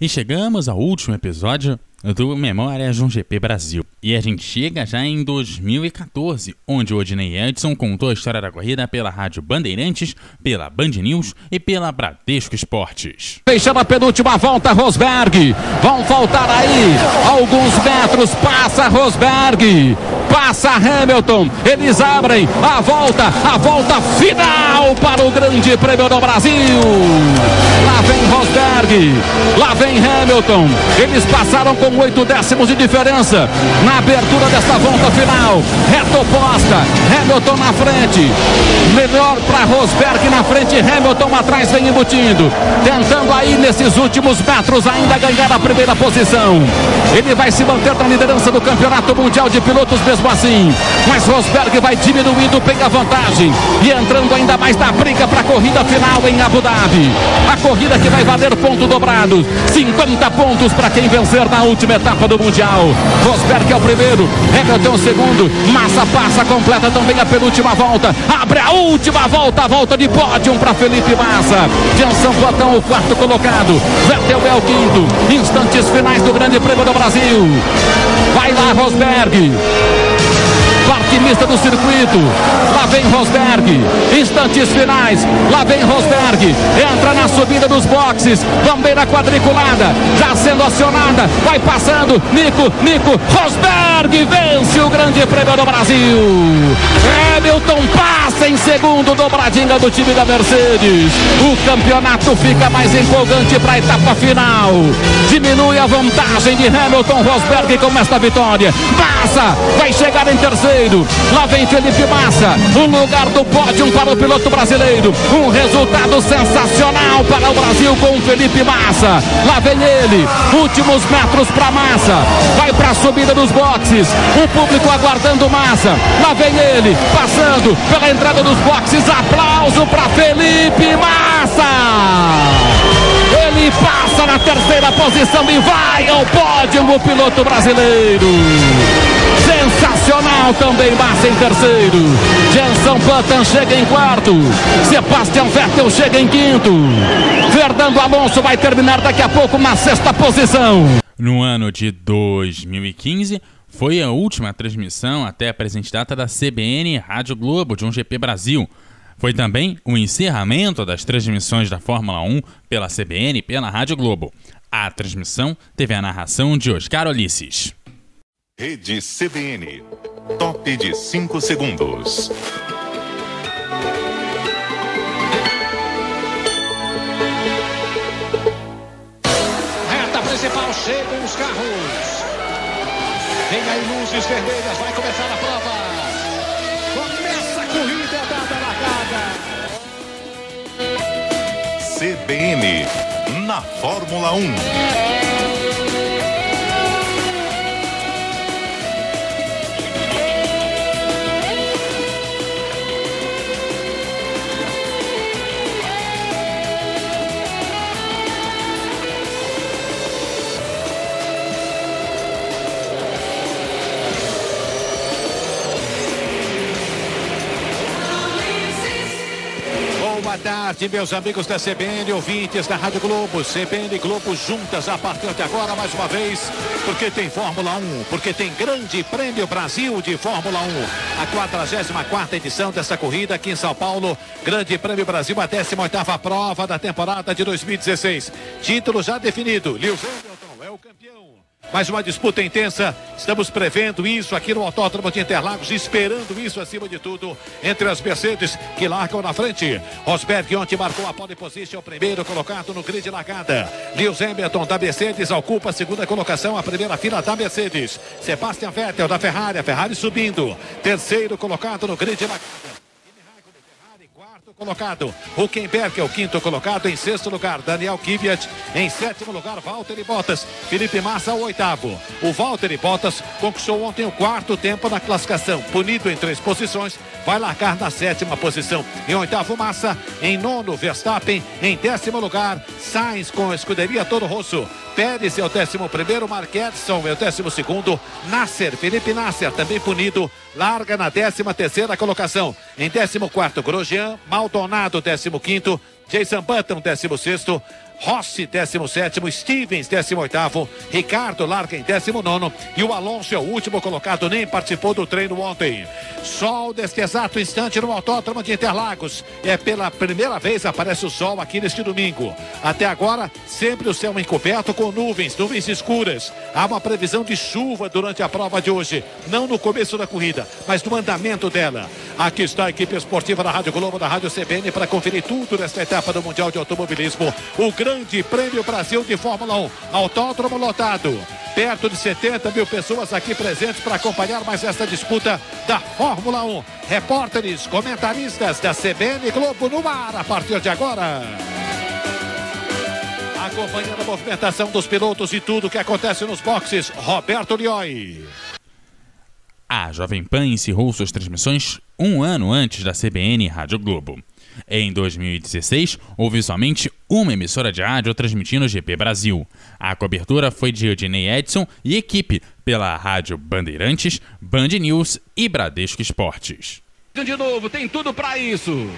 E chegamos ao último episódio do Memória de um GP Brasil. E a gente chega já em 2014, onde o Odinei Edson contou a história da corrida pela Rádio Bandeirantes, pela Band News e pela Bradesco Esportes. Fechando a penúltima volta, Rosberg. Vão faltar aí alguns metros. Passa Rosberg. Passa Hamilton. Eles abrem a volta, a volta final para o Grande Prêmio do Brasil. Lá vem Rosberg. Lá vem Hamilton. Eles passaram com oito décimos de diferença na abertura desta volta final. Reta oposta. Hamilton na frente. Melhor para Rosberg na frente. Hamilton atrás vem embutindo. Tentando aí nesses últimos metros ainda ganhar a primeira posição. Ele vai se manter na liderança do Campeonato Mundial de Pilotos mesmo assim. Mas Rosberg vai diminuindo, pega vantagem. E entrando ainda mais na briga para a corrida final em Abu Dhabi. A corrida que vai valer ponto dobrado. 50 pontos para quem vencer na última etapa do Mundial. Rosberg é o primeiro, Hamilton é o segundo. Massa passa, completa também a penúltima volta. Abre a última volta, a volta de pódio para Felipe Massa. Janson Botão, o quarto colocado. Vettel é o quinto. Instantes finais do Grande Prêmio do Brasil. Vai lá, Rosberg. Parque mista do circuito. Lá vem Rosberg. Instantes finais. Lá vem Rosberg. Entra na subida dos boxes. Bandeira quadriculada. Já sendo acionada. Vai passando. Nico, Nico. Rosberg vence o Grande Prêmio do Brasil. Hamilton passa em segundo. Dobradinha do time da Mercedes. O campeonato fica mais empolgante para a etapa final. Diminui a vantagem de Hamilton Rosberg com esta vitória. Passa. Vai chegar em terceiro. Lá vem Felipe Massa. Um lugar do pódio para o piloto brasileiro. Um resultado sensacional para o Brasil com Felipe Massa. Lá vem ele. Últimos metros para Massa. Vai para a subida dos boxes. O público aguardando Massa. Lá vem ele. Passando pela entrada dos boxes. Aplauso para Felipe Massa. Ele passa na terceira posição e vai ao pódio o piloto brasileiro. Sensacional também Massa em terceiro. Jenson Button chega em quarto. Sebastian Vettel chega em quinto. Fernando Alonso vai terminar daqui a pouco na sexta posição. No ano de 2015, foi a última transmissão até a presente data da CBN Rádio Globo de um GP Brasil. Foi também o encerramento das transmissões da Fórmula 1 pela CBN e pela Rádio Globo. A transmissão teve a narração de Oscar Ulisses. Rede CBN. Top de 5 segundos. Reta principal, chegam os carros. Vem aí luzes vermelhas, vai começar a prova. Começa a corrida dada largada. CBN. Na Fórmula 1. Tarde, meus amigos da CBN, ouvintes da Rádio Globo. CBN e Globo juntas a partir de agora, mais uma vez, porque tem Fórmula 1, porque tem Grande Prêmio Brasil de Fórmula 1. A 44 edição dessa corrida aqui em São Paulo. Grande Prêmio Brasil, a 18 prova da temporada de 2016. Título já definido. Lewis Mais uma disputa intensa. Estamos prevendo isso aqui no Autódromo de Interlagos, esperando isso acima de tudo entre as Mercedes que largam na frente. Rosberg ontem marcou a pole position, o primeiro colocado no grid largada. Lewis Hamilton da Mercedes ocupa a segunda colocação, a primeira fila da Mercedes. Sebastian Vettel da Ferrari, a Ferrari subindo. Terceiro colocado no grid largada colocado. Huckenberg é o quinto colocado. Em sexto lugar, Daniel Kvyat. Em sétimo lugar, Valtteri Bottas. Felipe Massa, o oitavo. O Valtteri Bottas conquistou ontem o quarto tempo na classificação. Punido em três posições, vai largar na sétima posição. Em oitavo, Massa. Em nono, Verstappen. Em décimo lugar, Sainz com a escuderia Toro Rosso. Pérez é o décimo primeiro, Mark Edson é o décimo segundo, Nasser, Felipe Nasser, também punido, larga na décima terceira colocação. Em décimo quarto, Grosjean, Maldonado, décimo quinto, Jason Button, décimo sexto, Rossi, 17, Stevens, 18, Ricardo em 19 e o Alonso é o último colocado, nem participou do treino ontem. Sol neste exato instante no Autódromo de Interlagos. É pela primeira vez aparece o sol aqui neste domingo. Até agora, sempre o céu encoberto com nuvens, nuvens escuras. Há uma previsão de chuva durante a prova de hoje, não no começo da corrida, mas no andamento dela. Aqui está a equipe esportiva da Rádio Globo, da Rádio CBN, para conferir tudo nesta etapa do Mundial de Automobilismo. O Grande Prêmio Brasil de Fórmula 1. Autódromo lotado. Perto de 70 mil pessoas aqui presentes para acompanhar mais esta disputa da Fórmula 1. Repórteres, comentaristas da CBN Globo no ar a partir de agora acompanhando a movimentação dos pilotos e tudo que acontece nos boxes, Roberto Lioi. A Jovem Pan encerrou suas transmissões um ano antes da CBN Rádio Globo. Em 2016, houve somente uma emissora de rádio transmitindo o GP Brasil. A cobertura foi de Eudinei Edson e equipe pela Rádio Bandeirantes, Band News e Bradesco Esportes. De novo, tem tudo para isso.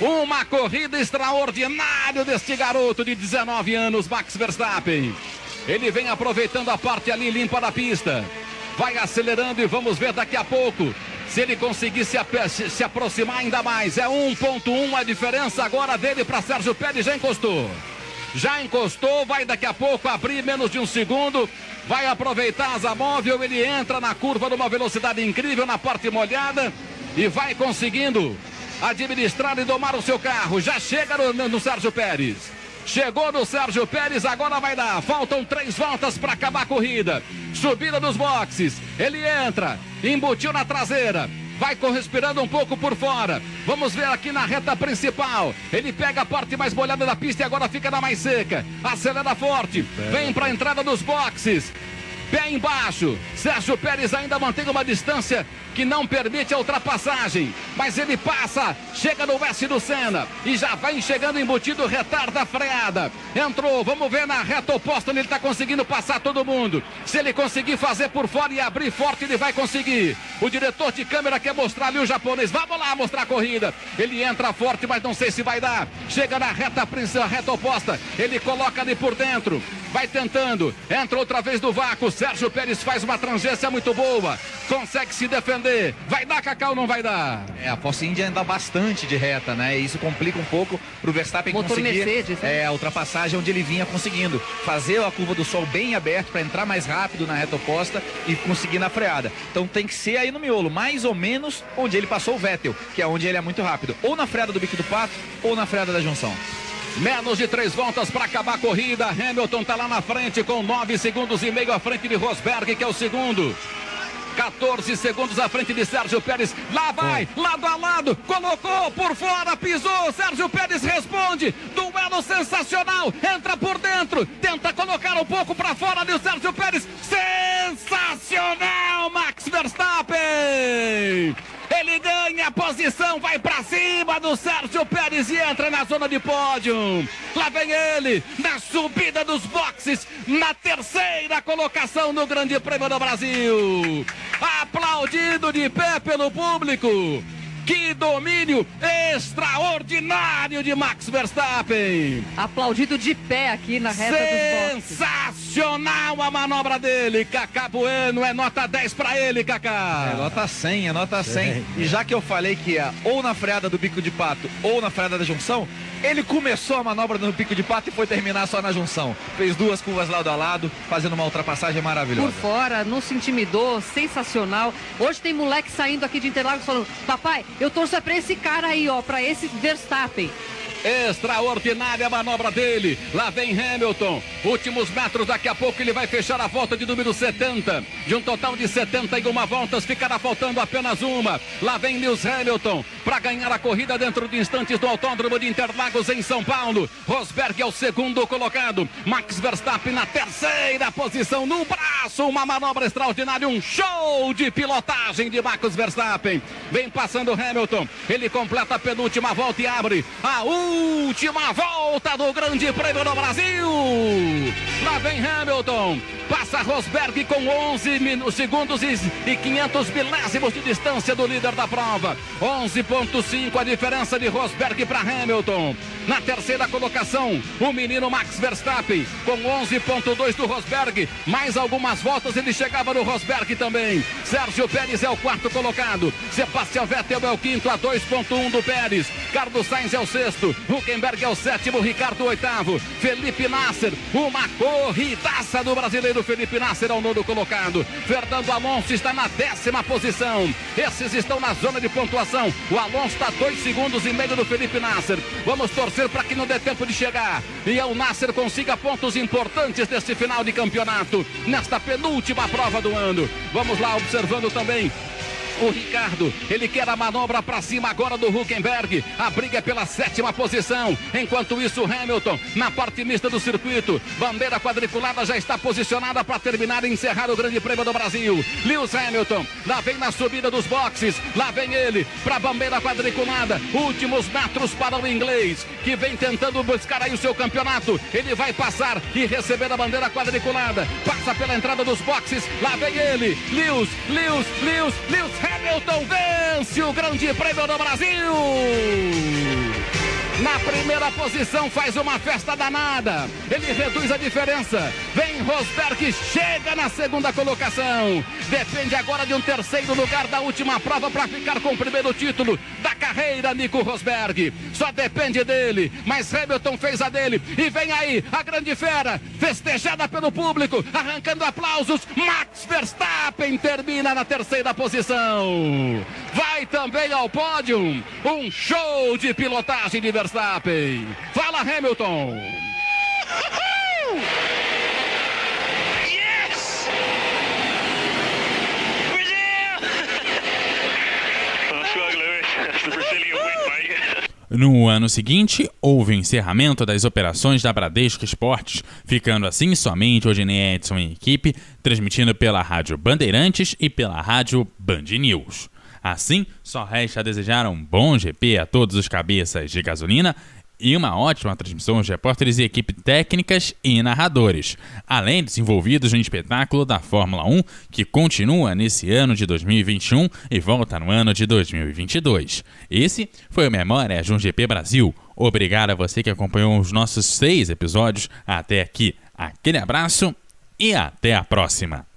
Uma corrida extraordinária deste garoto de 19 anos, Max Verstappen. Ele vem aproveitando a parte ali limpa da pista. Vai acelerando e vamos ver daqui a pouco se ele conseguir se, se aproximar ainda mais. É 1.1 a diferença agora dele para Sérgio Pérez. Já encostou. Já encostou, vai daqui a pouco abrir menos de um segundo. Vai aproveitar a asa móvel. Ele entra na curva numa velocidade incrível na parte molhada e vai conseguindo administrar e domar o seu carro. Já chega no, no, Sérgio Pérez. Chegou no Sérgio Pérez, agora vai dar. Faltam três voltas para acabar a corrida. Subida dos boxes. Ele entra, embutiu na traseira. Vai respirando um pouco por fora. Vamos ver aqui na reta principal. Ele pega a parte mais molhada da pista e agora fica na mais seca. Acelera forte. Vem para a entrada dos boxes. Pé embaixo. Sérgio Pérez ainda mantém uma distância que não permite a ultrapassagem. Mas ele passa, chega no oeste do Senna e já vai chegando embutido, retarda a freada. Entrou, vamos ver na reta oposta, ele está conseguindo passar todo mundo. Se ele conseguir fazer por fora e abrir forte, ele vai conseguir. O diretor de câmera quer mostrar ali o japonês. Vamos lá mostrar a corrida. Ele entra forte, mas não sei se vai dar. Chega na reta, reta oposta. Ele coloca ali por dentro. Vai tentando. Entra outra vez no vácuo. Sérgio Pérez faz uma transgência muito boa. Consegue se defender. Vai dar, Cacau, não vai dar? É, a Force India anda bastante de reta, né? E isso complica um pouco pro Verstappen Motor conseguir Mercedes, né? é, a ultrapassagem onde ele vinha conseguindo. Fazer a curva do sol bem aberta para entrar mais rápido na reta oposta e conseguir na freada. Então tem que ser aí no miolo, mais ou menos onde ele passou o Vettel, que é onde ele é muito rápido. Ou na freada do bico do pato, ou na freada da junção. Menos de três voltas para acabar a corrida. Hamilton está lá na frente com nove segundos e meio à frente de Rosberg, que é o segundo. 14 segundos à frente de Sérgio Pérez. Lá vai, lado a lado, colocou por fora, pisou. Sérgio Pérez responde. Duelo sensacional. Entra por dentro, tenta colocar um pouco para fora de Sérgio Pérez. Sensacional, Max Verstappen. Ele ganha a posição, vai para cima do Sérgio Pérez e entra na zona de pódio. Lá vem ele, na subida dos boxes, na terceira colocação no Grande Prêmio do Brasil. Aplaudido de pé pelo público. Que domínio extraordinário de Max Verstappen. Aplaudido de pé aqui na reta. Sensacional a manobra dele. Cacá Bueno é nota 10 para ele, Cacá. É nota 100, é nota 100. E já que eu falei que ia ou na freada do bico de pato ou na freada da junção, ele começou a manobra no pico de pato e foi terminar só na junção. Fez duas curvas lado a lado, fazendo uma ultrapassagem maravilhosa. Por fora, não se intimidou, sensacional. Hoje tem moleque saindo aqui de Interlagos falando: Papai, eu torço é pra esse cara aí, ó, pra esse Verstappen. Extraordinária manobra dele. Lá vem Hamilton. Últimos metros, daqui a pouco ele vai fechar a volta de número 70. De um total de 71 voltas, ficará faltando apenas uma. Lá vem Lewis Hamilton para ganhar a corrida dentro de instantes do Autódromo de Interlagos em São Paulo. Rosberg é o segundo colocado. Max Verstappen na terceira posição no braço. Uma manobra extraordinária, um show de pilotagem de Max Verstappen. Vem passando Hamilton. Ele completa a penúltima volta e abre a última última volta do Grande Prêmio do Brasil. Lá vem Hamilton, passa Rosberg com 11 segundos e 500 milésimos de distância do líder da prova. 11.5 a diferença de Rosberg para Hamilton. Na terceira colocação, o menino Max Verstappen com 11.2 do Rosberg. Mais algumas voltas ele chegava no Rosberg também. Sérgio Pérez é o quarto colocado. Sebastião Vettel é o quinto a 2.1 do Pérez. Carlos Sainz é o sexto. Huckenberg é o sétimo. Ricardo oitavo. Felipe Nasser, uma corridaça do brasileiro Felipe Nasser ao nono colocado. Fernando Alonso está na décima posição. Esses estão na zona de pontuação. O Alonso está dois segundos e meio do Felipe Nasser. Vamos torcer para que não dê tempo de chegar. E o Nasser consiga pontos importantes neste final de campeonato, nesta penúltima prova do ano. Vamos lá, observando também o Ricardo. Ele quer a manobra para cima agora do Huckenberg. A briga é pela sétima posição. Enquanto isso, Hamilton na parte mista do circuito. Bandeira quadriculada já está posicionada para terminar e encerrar o Grande Prêmio do Brasil. Lewis Hamilton lá vem na subida dos boxes. Lá vem ele para a bandeira quadriculada. Últimos metros para o inglês que vem tentando buscar aí o seu campeonato. Ele vai passar e receber a bandeira quadriculada. Passa pela entrada dos boxes. Lá vem ele. Lewis, Lewis, Lewis, Lewis Hamilton vence o Grande Prêmio do Brasil. Na primeira posição faz uma festa danada. Ele reduz a diferença. Vem Rosberg, chega na segunda colocação. Depende agora de um terceiro lugar da última prova para ficar com o primeiro título da carreira, Nico Rosberg. Só depende dele, mas Hamilton fez a dele. E vem aí a grande fera, festejada pelo público, arrancando aplausos. Max Verstappen termina na terceira posição. Vai também ao pódio. Um show de pilotagem de Verstappen. Fala Hamilton. No ano seguinte, houve o encerramento das operações da Bradesco Esportes, ficando assim somente Odinei Edson em equipe, transmitindo pela Rádio Bandeirantes e pela Rádio Band News. Assim, só resta desejar um bom GP a todos os cabeças de gasolina e uma ótima transmissão de repórteres e equipe técnicas e narradores, além dos envolvidos no espetáculo da Fórmula 1, que continua nesse ano de 2021 e volta no ano de 2022. Esse foi o Memória de um GP Brasil. Obrigado a você que acompanhou os nossos seis episódios até aqui. Aquele abraço e até a próxima!